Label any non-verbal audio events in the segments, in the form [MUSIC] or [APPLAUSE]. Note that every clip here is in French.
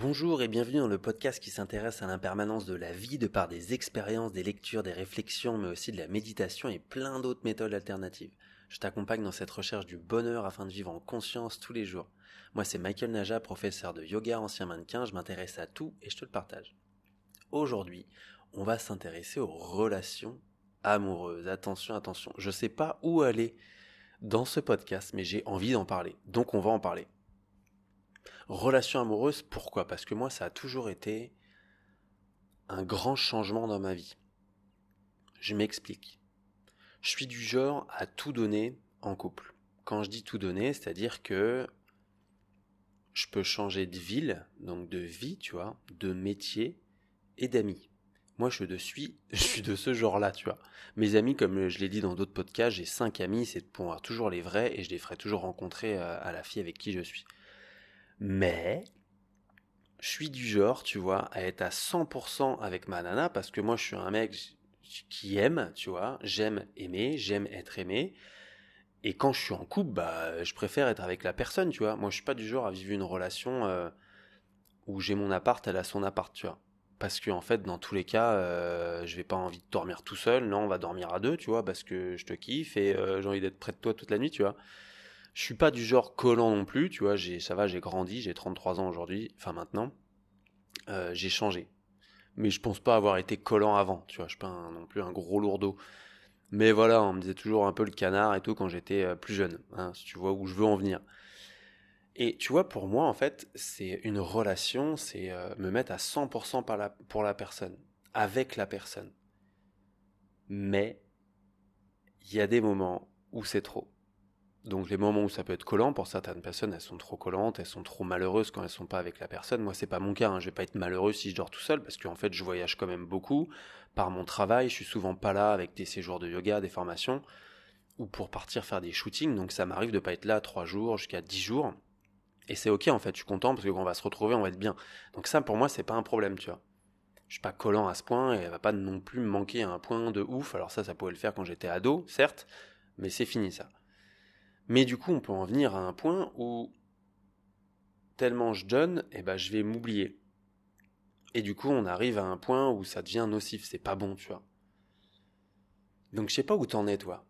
Bonjour et bienvenue dans le podcast qui s'intéresse à l'impermanence de la vie de par des expériences, des lectures, des réflexions, mais aussi de la méditation et plein d'autres méthodes alternatives. Je t'accompagne dans cette recherche du bonheur afin de vivre en conscience tous les jours. Moi c'est Michael Naja, professeur de yoga, ancien mannequin, je m'intéresse à tout et je te le partage. Aujourd'hui, on va s'intéresser aux relations amoureuses. Attention, attention, je sais pas où aller dans ce podcast, mais j'ai envie d'en parler, donc on va en parler. Relation amoureuse, pourquoi? Parce que moi, ça a toujours été un grand changement dans ma vie. Je m'explique. Je suis du genre à tout donner en couple. Quand je dis tout donner, c'est-à-dire que je peux changer de ville, donc de vie, tu vois, de métier et d'amis. Moi, je suis, [LAUGHS] suis de ce genre-là, tu vois. Mes amis, comme je l'ai dit dans d'autres podcasts, j'ai cinq amis, c'est pour avoir toujours les vrais et je les ferai toujours rencontrer euh, à la fille avec qui je suis. Mais je suis du genre, tu vois, à être à 100% avec ma nana parce que moi je suis un mec qui aime, tu vois, j'aime aimer, j'aime être aimé. Et quand je suis en couple, bah, je préfère être avec la personne, tu vois. Moi, je suis pas du genre à vivre une relation euh, où j'ai mon appart, elle a son appart, tu vois. Parce que en fait, dans tous les cas, euh, je vais pas envie de dormir tout seul. Non, on va dormir à deux, tu vois, parce que je te kiffe et euh, j'ai envie d'être près de toi toute la nuit, tu vois. Je suis pas du genre collant non plus, tu vois, ça va, j'ai grandi, j'ai 33 ans aujourd'hui, enfin maintenant. Euh, j'ai changé. Mais je pense pas avoir été collant avant, tu vois, je suis pas non plus un gros lourdeau. Mais voilà, on me disait toujours un peu le canard et tout quand j'étais euh, plus jeune, hein, si tu vois où je veux en venir. Et tu vois, pour moi, en fait, c'est une relation, c'est euh, me mettre à 100% par la, pour la personne, avec la personne. Mais il y a des moments où c'est trop. Donc les moments où ça peut être collant, pour certaines personnes, elles sont trop collantes, elles sont trop malheureuses quand elles sont pas avec la personne. Moi, c'est pas mon cas. Hein. Je vais pas être malheureux si je dors tout seul, parce qu'en fait, je voyage quand même beaucoup par mon travail. Je suis souvent pas là avec des séjours de yoga, des formations, ou pour partir faire des shootings. Donc ça m'arrive de pas être là trois jours jusqu'à dix jours. Et c'est ok en fait. Je suis content parce qu'on va se retrouver, on va être bien. Donc ça, pour moi, c'est pas un problème, tu vois. Je suis pas collant à ce point et elle va pas non plus me manquer à un point de ouf. Alors ça, ça pouvait le faire quand j'étais ado, certes, mais c'est fini ça. Mais du coup, on peut en venir à un point où tellement je donne, eh ben, je vais m'oublier. Et du coup, on arrive à un point où ça devient nocif, c'est pas bon, tu vois. Donc, je sais pas où t'en es, toi.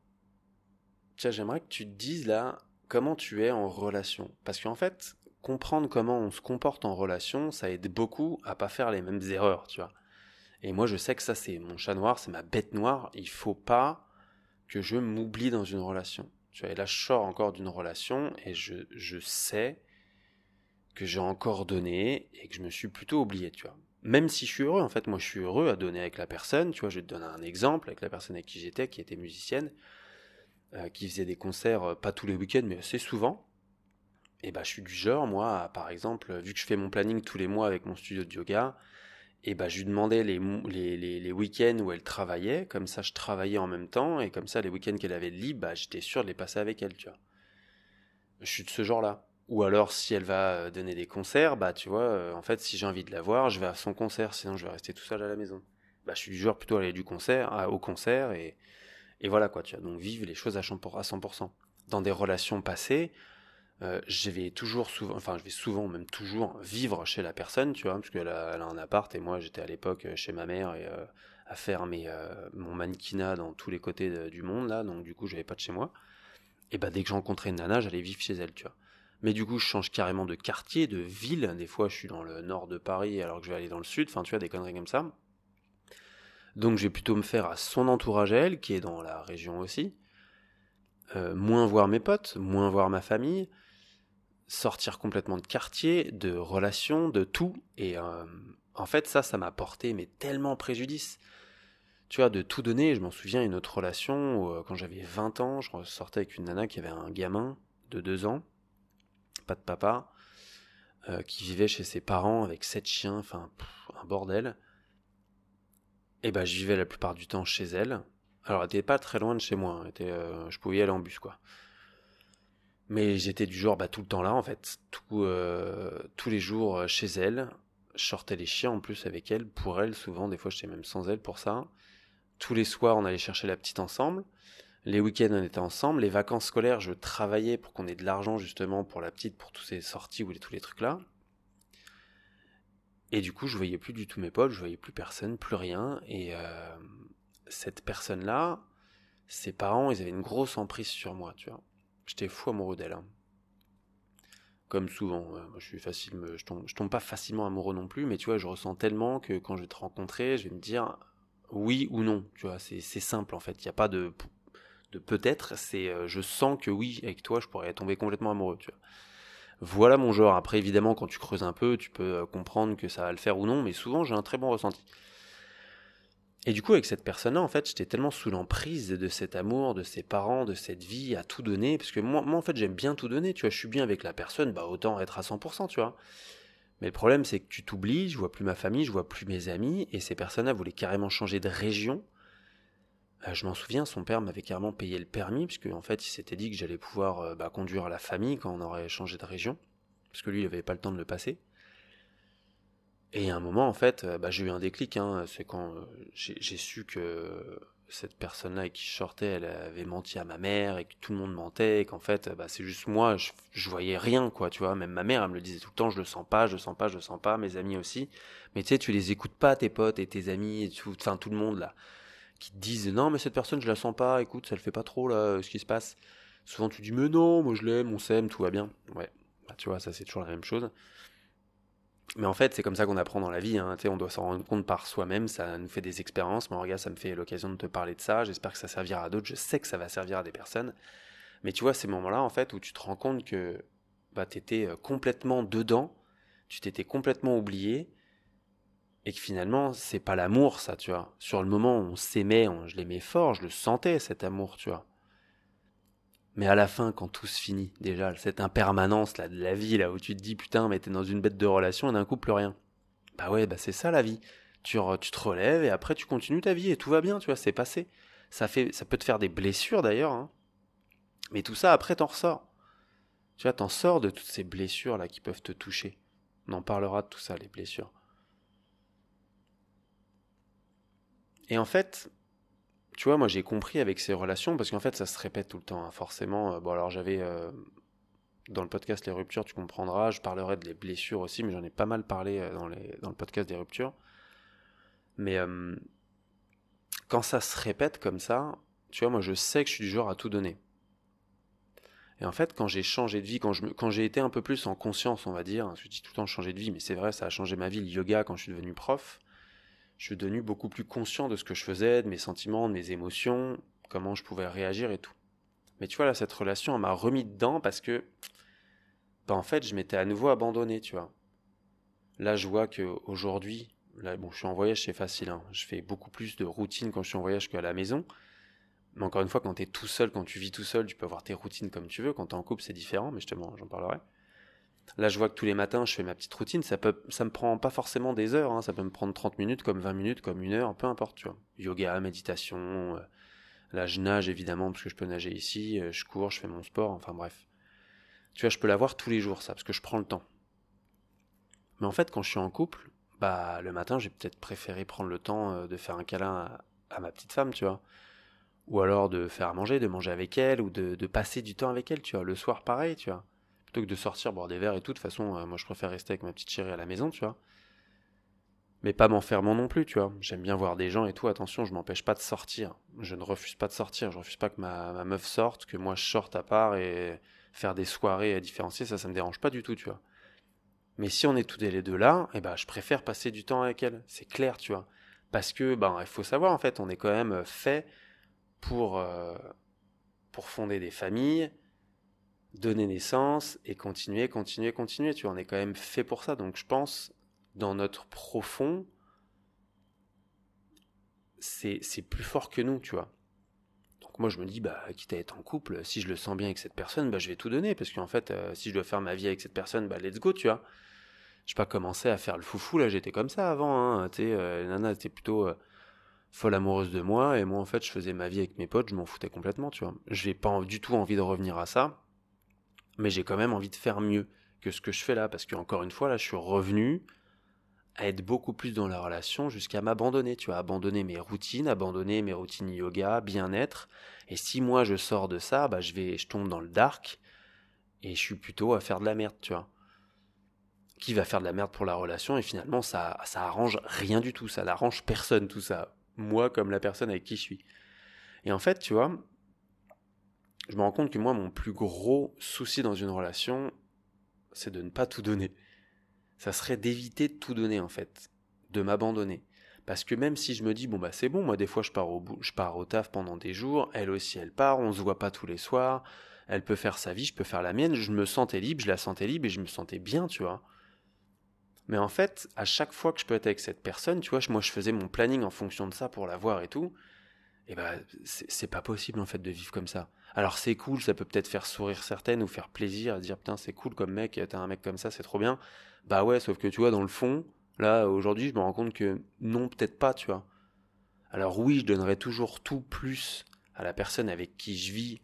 Tiens, j'aimerais que tu te dises là comment tu es en relation. Parce qu'en fait, comprendre comment on se comporte en relation, ça aide beaucoup à pas faire les mêmes erreurs, tu vois. Et moi, je sais que ça, c'est mon chat noir, c'est ma bête noire. Il faut pas que je m'oublie dans une relation. Tu vois, et là, je sors encore d'une relation et je, sais que j'ai encore donné et que je me suis plutôt oublié, tu vois. Même si je suis heureux, en fait, moi je suis heureux à donner avec la personne, tu vois, je vais te donner un exemple avec la personne avec qui j'étais, qui était musicienne, euh, qui faisait des concerts euh, pas tous les week-ends, mais assez souvent. Et bah, je suis du genre, moi, par exemple, vu que je fais mon planning tous les mois avec mon studio de yoga, et bah, je lui demandais les, les, les, week-ends où elle travaillait, comme ça je travaillais en même temps, et comme ça les week-ends qu'elle avait de libre, bah, j'étais sûr de les passer avec elle, tu vois. Je suis de ce genre-là. Ou alors si elle va euh, donner des concerts, bah tu vois, euh, en fait si j'ai envie de la voir, je vais à son concert, sinon je vais rester tout seul à la maison. Bah je suis du genre plutôt aller du concert, au concert, et, et voilà quoi, tu vois. Donc vivre les choses à 100%. Dans des relations passées, euh, je vais toujours souvent, enfin je vais souvent même toujours vivre chez la personne, tu vois, parce qu'elle a, elle a un appart et moi j'étais à l'époque euh, chez ma mère et euh, à faire mes, mon mannequinat dans tous les côtés du monde là, donc du coup j'avais pas de chez moi. Et bah dès que je rencontrais une nana, j'allais vivre chez elle, tu vois. Mais du coup je change carrément de quartier, de ville. Des fois je suis dans le nord de Paris alors que je vais aller dans le sud, enfin tu vois des conneries comme ça. Donc je vais plutôt me faire à son entourage à elle, qui est dans la région aussi. moins voir mes potes, moins voir ma famille sortir complètement de quartier, de relations, de tout. Et euh, en fait, ça, ça m'a porté mais tellement préjudice. Tu vois, de tout donner. Je m'en souviens une autre relation où, euh, quand j'avais 20 ans, je sortais avec une nana qui avait un gamin de 2 ans, pas de papa, euh, qui vivait chez ses parents avec sept chiens, enfin un bordel. Et ben, je vivais la plupart du temps chez elle. Alors, elle était pas très loin de chez moi. Hein. était, je pouvais y aller en bus, quoi. Mais j'étais du genre bah, tout le temps là en fait, euh, tous les jours euh, chez elle. Je sortais les chiens en plus avec elle, pour elle souvent, des fois j'étais même sans elle pour ça. Tous les soirs on allait chercher la petite ensemble. Les week-ends on était ensemble. Les vacances scolaires je travaillais pour qu'on ait de l'argent justement pour la petite, pour toutes ces sorties ou tous les trucs là. Et du coup, je voyais plus du tout mes potes, je voyais plus personne, plus rien. Et euh, cette personne-là, ses parents, ils avaient une grosse emprise sur moi, tu vois. J'étais fou amoureux d'elle. Hein. Comme souvent, je suis facile, je tombe, pas facilement amoureux non plus, mais tu vois, je ressens tellement que quand je vais te rencontrer, je vais me dire oui ou non, tu vois, c'est simple en fait, il n'y a pas de, peut-être, c'est euh, je sens que oui, avec toi, je pourrais tomber complètement amoureux. Voilà mon genre. Après, évidemment, quand tu creuses un peu, tu peux euh, comprendre que ça va le faire ou non, mais souvent, j'ai un très bon ressenti. Et du coup, avec cette personne-là, en fait, j'étais tellement sous l'emprise de cet amour, de ses parents, de cette vie, à tout donner, parce que moi, en fait, j'aime bien tout donner, tu vois, je suis bien avec la personne, bah autant être à 100%, tu vois. Mais le problème, c'est que tu t'oublies, je vois plus ma famille, je vois plus mes amis, et ces personnes-là voulaient carrément changer de région. Euh, je m'en souviens, son père m'avait carrément payé le permis, puisque en fait, il s'était dit que j'allais pouvoir euh, bah, conduire la famille quand on aurait changé de région, parce que lui, il n'avait pas le temps de le passer. Et à un moment, en fait, euh, bah, j'ai eu un déclic. Hein, c'est quand j'ai su que cette personne-là qui je sortais, elle avait menti à ma mère et que tout le monde mentait et qu'en fait, bah, c'est juste moi, je, je, voyais rien, quoi, tu vois. Même ma mère, elle me le disait tout le temps, je le sens pas, je le sens pas, je le sens pas, mes amis aussi. Mais tu sais, tu les écoutes pas, tes potes et tes amis, tout, enfin tout le monde là, qui te disent non, mais cette personne, je la sens pas, écoute, ça le fait pas trop là, ce qui se passe. Souvent, tu dis mais non, moi je l'aime, on s'aime, tout va bien. Ouais, bah, tu vois, ça c'est toujours la même chose. Mais en fait, c'est comme ça qu'on apprend dans la vie. Hein. On doit s'en rendre compte par soi-même. Ça nous fait des expériences. Mais regarde, ça me fait l'occasion de te parler de ça. J'espère que ça servira à d'autres. Je sais que ça va servir à des personnes. Mais tu vois, ces moments-là, en fait, où tu te rends compte que bah, tu étais euh, complètement dedans, tu t'étais complètement oublié, et que finalement, c'est pas l'amour, ça, tu vois. Sur le moment, on s'aimait, je l'aimais fort, je le sentais, cet amour, tu vois. Mais à la fin, quand tout se finit, déjà, cette impermanence là, de la vie, là, où tu te dis, putain, mais t'es dans une bête de relation et d'un coup, plus rien. Bah ouais, bah c'est ça la vie. Tu, tu te relèves et après, tu continues ta vie et tout va bien, tu vois, c'est passé. Ça, peut te faire des blessures d'ailleurs, hein. Mais tout ça, après, t'en ressors. Tu vois, t'en sors de toutes ces blessures là qui peuvent te toucher. On en parlera de tout ça, les blessures. Et en fait, tu vois, moi j'ai compris avec ces relations, parce qu'en fait ça se répète tout le temps, hein, forcément. Euh, bon, alors j'avais. Euh, dans le podcast Les Ruptures, tu comprendras, je parlerai de les blessures aussi, mais j'en ai pas mal parlé euh, dans, le podcast des Ruptures. Mais quand ça se répète comme ça, tu vois, moi je sais que je suis du genre à tout donner. Et en fait, quand j'ai changé de vie, quand, j'ai été un peu plus en conscience, on va dire, je dis tout le temps changer de vie, mais c'est vrai, ça a changé ma vie, le yoga, quand je suis devenu prof, je suis devenu beaucoup plus conscient de ce que je faisais, de mes sentiments, de mes émotions, comment je pouvais réagir et tout. Mais tu vois, là, cette relation, elle m'a remis dedans parce que, bah, en fait, je m'étais à nouveau abandonné, tu vois. Là, je vois qu'aujourd'hui, là, bon, je suis en voyage, c'est facile, hein. Je fais beaucoup plus de routine quand je suis en voyage qu'à la maison. Mais encore une fois, quand tu es tout seul, quand tu vis tout seul, tu peux avoir tes routines comme tu veux. Quand tu es en couple, c'est différent, mais justement, j'en parlerai. Là, je vois que tous les matins, je fais ma petite routine. Ça peut, ça me prend pas forcément des heures. Hein. Ça peut me prendre 30 minutes, comme 20 minutes, comme une heure, peu importe. Yoga, méditation. Euh, là, je nage évidemment parce que je peux nager ici. Euh, je cours, je fais mon sport. Enfin bref. Tu vois, je peux l'avoir tous les jours, ça, parce que je prends le temps. Mais en fait, quand je suis en couple, bah, le matin, j'ai peut-être préféré prendre le temps euh, de faire un câlin à, ma petite femme, tu vois. Ou alors de faire à manger, de manger avec elle, ou de, de passer du temps avec elle, tu vois. Le soir, pareil, tu vois plutôt que de sortir boire des verres et tout. De toute façon, euh, moi je préfère rester avec ma petite chérie à la maison, tu vois. Mais pas m'enfermant non plus, tu vois. J'aime bien voir des gens et tout. Attention, je m'empêche pas de sortir. Je ne refuse pas de sortir. Je refuse pas que ma, meuf sorte, que moi je sorte à part et faire des soirées différenciées. Ça, ça me dérange pas du tout, tu vois. Mais si on est tous les deux là, eh ben, je préfère passer du temps avec elle. C'est clair, tu vois. Parce que, ben, il faut savoir, en fait, on est quand même fait pour, euh, pour fonder des familles, donner naissance et continuer, continuer, continuer. Tu vois, on est quand même fait pour ça. Donc je pense, dans notre profond, c'est, plus fort que nous, tu vois. Donc moi je me dis, bah, quitte à être en couple, si je le sens bien avec cette personne, bah, je vais tout donner. Parce qu'en fait, euh, si je dois faire ma vie avec cette personne, bah, let's go, tu vois. Je pas commencé à faire le foufou, là, j'étais comme ça avant, hein. Tu euh, Nana était plutôt euh, folle amoureuse de moi, et moi, en fait, je faisais ma vie avec mes potes, je m'en foutais complètement, tu vois. J'ai pas du tout envie de revenir à ça mais j'ai quand même envie de faire mieux que ce que je fais là, parce que encore une fois, là, je suis revenu à être beaucoup plus dans la relation jusqu'à m'abandonner, tu vois, abandonner mes routines, abandonner mes routines yoga, bien-être. Et si moi je sors de ça, bah je vais, je tombe dans le dark et je suis plutôt à faire de la merde, tu vois. qui va faire de la merde pour la relation et finalement ça, ça arrange rien du tout, ça n'arrange personne tout ça, moi comme la personne avec qui je suis. Et en fait, tu vois, je me rends compte que moi, mon plus gros souci dans une relation, c'est de ne pas tout donner. Ça serait d'éviter de tout donner en fait, de m'abandonner. Parce que même si je me dis, bon bah c'est bon, moi des fois je pars au, je pars au taf pendant des jours, elle aussi elle part, on se voit pas tous les soirs, elle peut faire sa vie, je peux faire la mienne, je me sentais libre, je la sentais libre et je me sentais bien, tu vois. Mais en fait, à chaque fois que je peux être avec cette personne, tu vois, moi je faisais mon planning en fonction de ça pour la voir et tout, et ben c'est pas possible en fait de vivre comme ça. Alors c'est cool, ça peut peut-être faire sourire certaines ou faire plaisir à dire putain c'est cool comme mec, t'as un mec comme ça, c'est trop bien. Bah ouais, sauf que tu vois, dans le fond, là aujourd'hui je me rends compte que non, peut-être pas, tu vois. Alors oui, je donnerais toujours tout plus à la personne avec qui je vis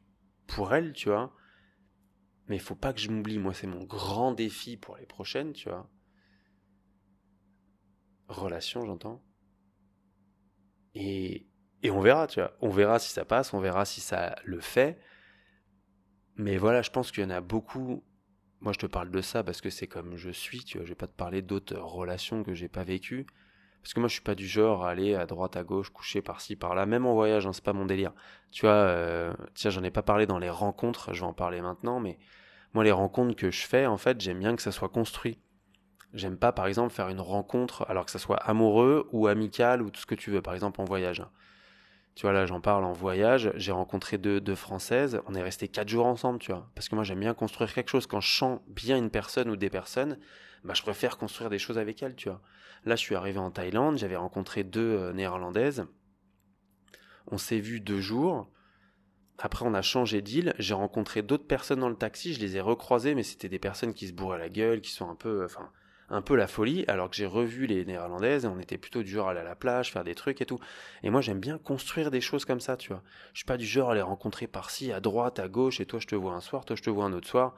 pour elle, tu vois. Mais il faut pas que je m'oublie, moi c'est mon grand défi pour les prochaines, tu vois. Relation, j'entends. Et, et on verra, tu vois. On verra si ça passe, on verra si ça le fait. Mais voilà, je pense qu'il y en a beaucoup. Moi, je te parle de ça parce que c'est comme je suis, tu vois. Je vais pas te parler d'autres relations que j'ai pas vécues. Parce que moi, je suis pas du genre à aller à droite, à gauche, coucher par-ci, par-là. Même en voyage, hein, c'est pas mon délire. Tu vois, euh, tiens, j'en ai pas parlé dans les rencontres, je vais en parler maintenant, mais moi, les rencontres que je fais, en fait, j'aime bien que ça soit construit. J'aime pas, par exemple, faire une rencontre, alors que ça soit amoureux ou amical ou tout ce que tu veux, par exemple en voyage. Tu vois, là, j'en parle en voyage. J'ai rencontré deux, deux Françaises. On est resté quatre jours ensemble, tu vois. Parce que moi, j'aime bien construire quelque chose. Quand je sens bien une personne ou des personnes, bah, je préfère construire des choses avec elles, tu vois. Là, je suis arrivé en Thaïlande. J'avais rencontré deux euh, néerlandaises. On s'est vu deux jours. Après, on a changé d'île. J'ai rencontré d'autres personnes dans le taxi. Je les ai recroisées, mais c'était des personnes qui se bourraient la gueule, qui sont un peu, euh, enfin, un peu la folie, alors que j'ai revu les néerlandaises et on était plutôt du genre à aller à la plage, faire des trucs et tout. Et moi j'aime bien construire des choses comme ça, tu vois. Je suis pas du genre à les rencontrer par-ci, à droite, à gauche, et toi je te vois un soir, toi je te vois un autre soir.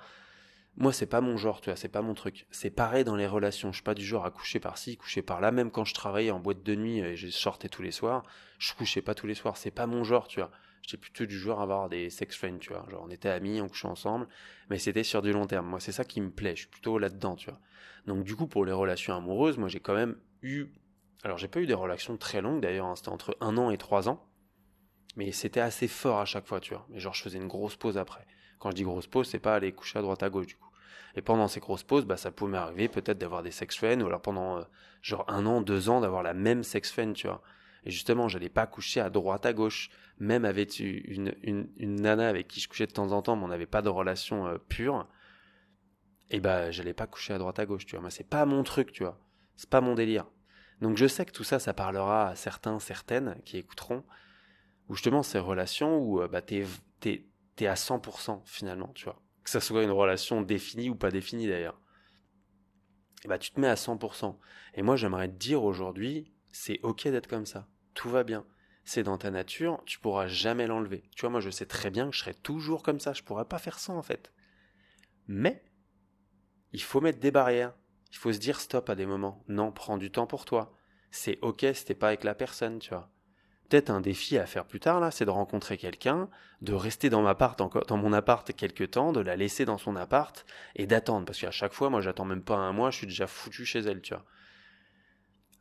Moi c'est pas mon genre, tu vois, c'est pas mon truc. C'est pareil dans les relations, je suis pas du genre à coucher par-ci, coucher par-là, même quand je travaillais en boîte de nuit et je sortais tous les soirs, je couchais pas tous les soirs, c'est pas mon genre, tu vois. J'étais plutôt du genre à avoir des sex friends, tu vois. Genre, on était amis, on couchait ensemble, mais c'était sur du long terme. Moi, c'est ça qui me plaît. Je suis plutôt là-dedans, tu vois. Donc, du coup, pour les relations amoureuses, moi, j'ai quand même eu. Alors, j'ai pas eu des relations très longues d'ailleurs. Hein. C'était entre un an et trois ans. Mais c'était assez fort à chaque fois, tu vois. Mais genre, je faisais une grosse pause après. Quand je dis grosse pause, c'est pas aller coucher à droite à gauche, du coup. Et pendant ces grosses pauses, bah, ça pouvait m'arriver peut-être d'avoir des sex friends, ou alors pendant euh, genre un an, deux ans, d'avoir la même sex friend, tu vois. Et justement, j'allais pas coucher à droite à gauche. Même avec une, nana avec qui je couchais de temps en temps, mais on n'avait pas de relation euh, pure. Et bah, j'allais pas coucher à droite à gauche, tu vois. C'est pas mon truc, tu vois. C'est pas mon délire. Donc je sais que tout ça, ça parlera à certains, certaines qui écouteront. Ou justement, ces relations où euh, bah, t'es, t'es, t'es à 100% finalement, tu vois. Que ça soit une relation définie ou pas définie d'ailleurs. Et bah, tu te mets à 100%. Et moi, j'aimerais te dire aujourd'hui, c'est ok d'être comme ça tout va bien. C'est dans ta nature, tu pourras jamais l'enlever. Tu vois, moi je sais très bien que je serai toujours comme ça, je pourrais pas faire ça en fait. Mais il faut mettre des barrières. Il faut se dire stop à des moments. Non, prends du temps pour toi. C'est ok si t'es pas avec la personne, tu vois. Peut-être un défi à faire plus tard là, c'est de rencontrer quelqu'un, de rester dans, ma part, dans mon appart quelques temps, de la laisser dans son appart et d'attendre. Parce qu'à chaque fois, moi j'attends même pas un mois, je suis déjà foutu chez elle, tu vois.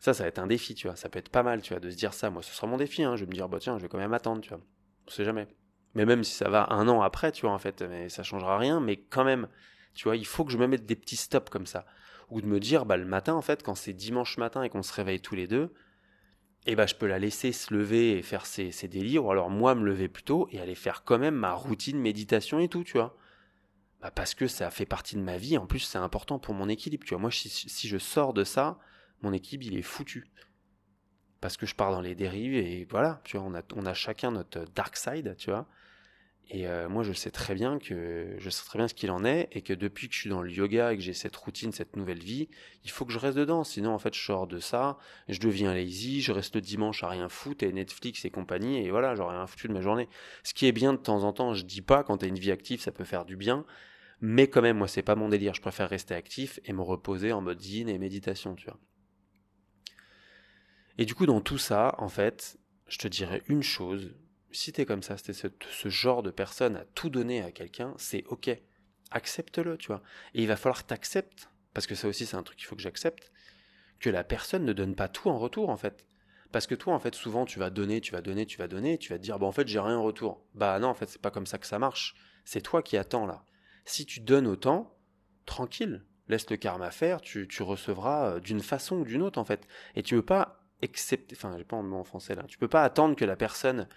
Ça, ça va être un défi, tu vois. Ça peut être pas mal, tu vois, de se dire ça. Moi, ce sera mon défi, hein. Je vais me dire, bah tiens, je vais quand même attendre, tu vois. On sait jamais. Mais même si ça va un an après, tu vois, en fait, mais ça changera rien, mais quand même, tu vois, il faut que je me mette des petits stops comme ça. Ou de me dire, bah, le matin, en fait, quand c'est dimanche matin et qu'on se réveille tous les deux, eh bah, je peux la laisser se lever et faire ses, ses délires, ou alors moi me lever plus tôt et aller faire quand même ma routine méditation et tout, tu vois. Bah, parce que ça fait partie de ma vie, en plus, c'est important pour mon équilibre, tu vois. Moi, si je sors de ça, mon équipe, il est foutu. Parce que je pars dans les dérives et voilà, tu vois, on a, chacun notre dark side, tu vois. Et euh, moi, je sais très bien que je sais très bien ce qu'il en est et que depuis que je suis dans le yoga et que j'ai cette routine, cette nouvelle vie, il faut que je reste dedans. Sinon, en fait, je sors de ça, je deviens lazy, je reste le dimanche à rien foutre et Netflix et compagnie et voilà, j'aurai rien foutu de ma journée. Ce qui est bien de temps en temps, je dis pas quand t'as une vie active, ça peut faire du bien, mais quand même, moi, c'est pas mon délire. Je préfère rester actif et me reposer en mode yin et méditation, tu vois. Et du coup, dans tout ça, en fait, je te dirais une chose. Si t'es comme ça, si ce, ce, genre de personne à tout donner à quelqu'un, c'est ok. Accepte-le, tu vois. Et il va falloir que t'acceptes parce que ça aussi c'est un truc qu'il faut que j'accepte, que la personne ne donne pas tout en retour en fait. Parce que toi, en fait, souvent, tu vas donner, tu vas donner, tu vas donner, tu vas te dire, bon, en fait, j'ai rien en retour. Bah non, en fait, c'est pas comme ça que ça marche. C'est toi qui attends là. Si tu donnes autant, tranquille, laisse le karma faire, tu, tu recevras euh, d'une façon ou d'une autre, en fait. Et tu veux pas accepter, enfin, j'ai pas un mot en français là, tu peux pas attendre que la personne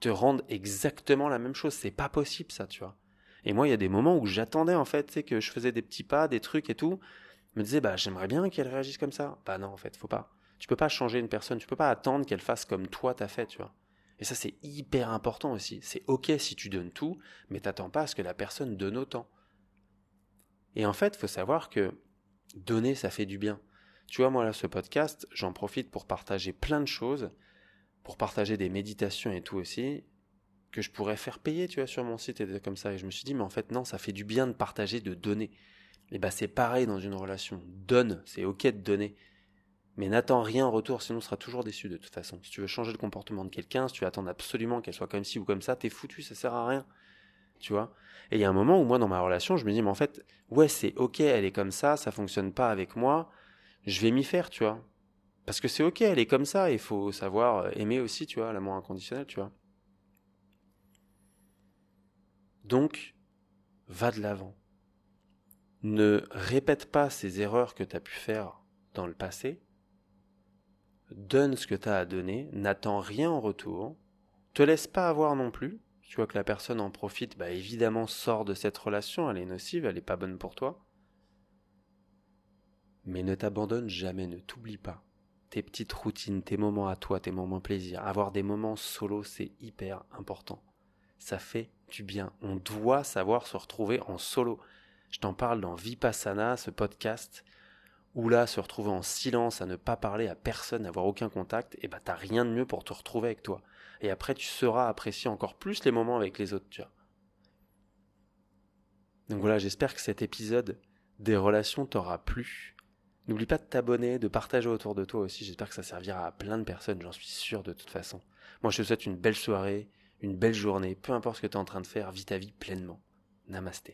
te rende exactement la même chose. C'est pas possible, ça, tu vois. Et moi, il y a des moments où j'attendais, en fait, tu sais, que je faisais des petits pas, des trucs et tout. Je me disais, bah, j'aimerais bien qu'elle réagisse comme ça. Bah non, en fait, faut pas. Tu peux pas changer une personne, tu peux pas attendre qu'elle fasse comme toi t'as fait, tu vois. Et ça, c'est hyper important aussi. C'est ok si tu donnes tout, mais t'attends pas à ce que la personne donne autant. Et en fait, faut savoir que donner, ça fait du bien. Tu vois, moi, là, ce podcast, j'en profite pour partager plein de choses, pour partager des méditations et tout aussi, que je pourrais faire payer, tu vois, sur mon site et comme ça. Et je me suis dit, mais en fait, non, ça fait du bien de partager, de donner. Et bah, c'est pareil dans une relation. Donne, c'est ok de donner. Mais n'attends rien en retour, sinon tu seras toujours déçu de toute façon. Si tu veux changer le comportement de quelqu'un, si tu attends absolument qu'elle soit comme ci ou comme ça, t'es foutu, ça sert à rien. Tu vois? Et il y a un moment où moi, dans ma relation, je me dis, mais en fait, ouais, c'est ok, elle est comme ça, ça fonctionne pas avec moi, je vais m'y faire, tu vois. Parce que c'est ok, elle est comme ça, il faut savoir aimer aussi, tu vois, l'amour inconditionnel, tu vois. Donc, va de l'avant. Ne répète pas ces erreurs que tu as pu faire dans le passé, donne ce que tu as à donner, n'attends rien en retour, te laisse pas avoir non plus. Tu vois que la personne en profite, bah évidemment sort de cette relation, elle est nocive, elle n'est pas bonne pour toi. Mais ne t'abandonne jamais, ne t'oublie pas. Tes petites routines, tes moments à toi, tes moments plaisir. Avoir des moments solo, c'est hyper important. Ça fait du bien. On doit savoir se retrouver en solo. Je t'en parle dans Vipassana, ce podcast ou là se retrouver en silence, à ne pas parler à personne, avoir aucun contact, et bah t'as rien de mieux pour te retrouver avec toi. Et après tu sauras apprécier encore plus les moments avec les autres, tu vois. Donc voilà, j'espère que cet épisode des relations t'aura plu. N'oublie pas de t'abonner, de partager autour de toi aussi, j'espère que ça servira à plein de personnes, j'en suis sûr de toute façon. Moi je te souhaite une belle soirée, une belle journée, peu importe ce que tu es en train de faire, vis ta vie pleinement. Namasté.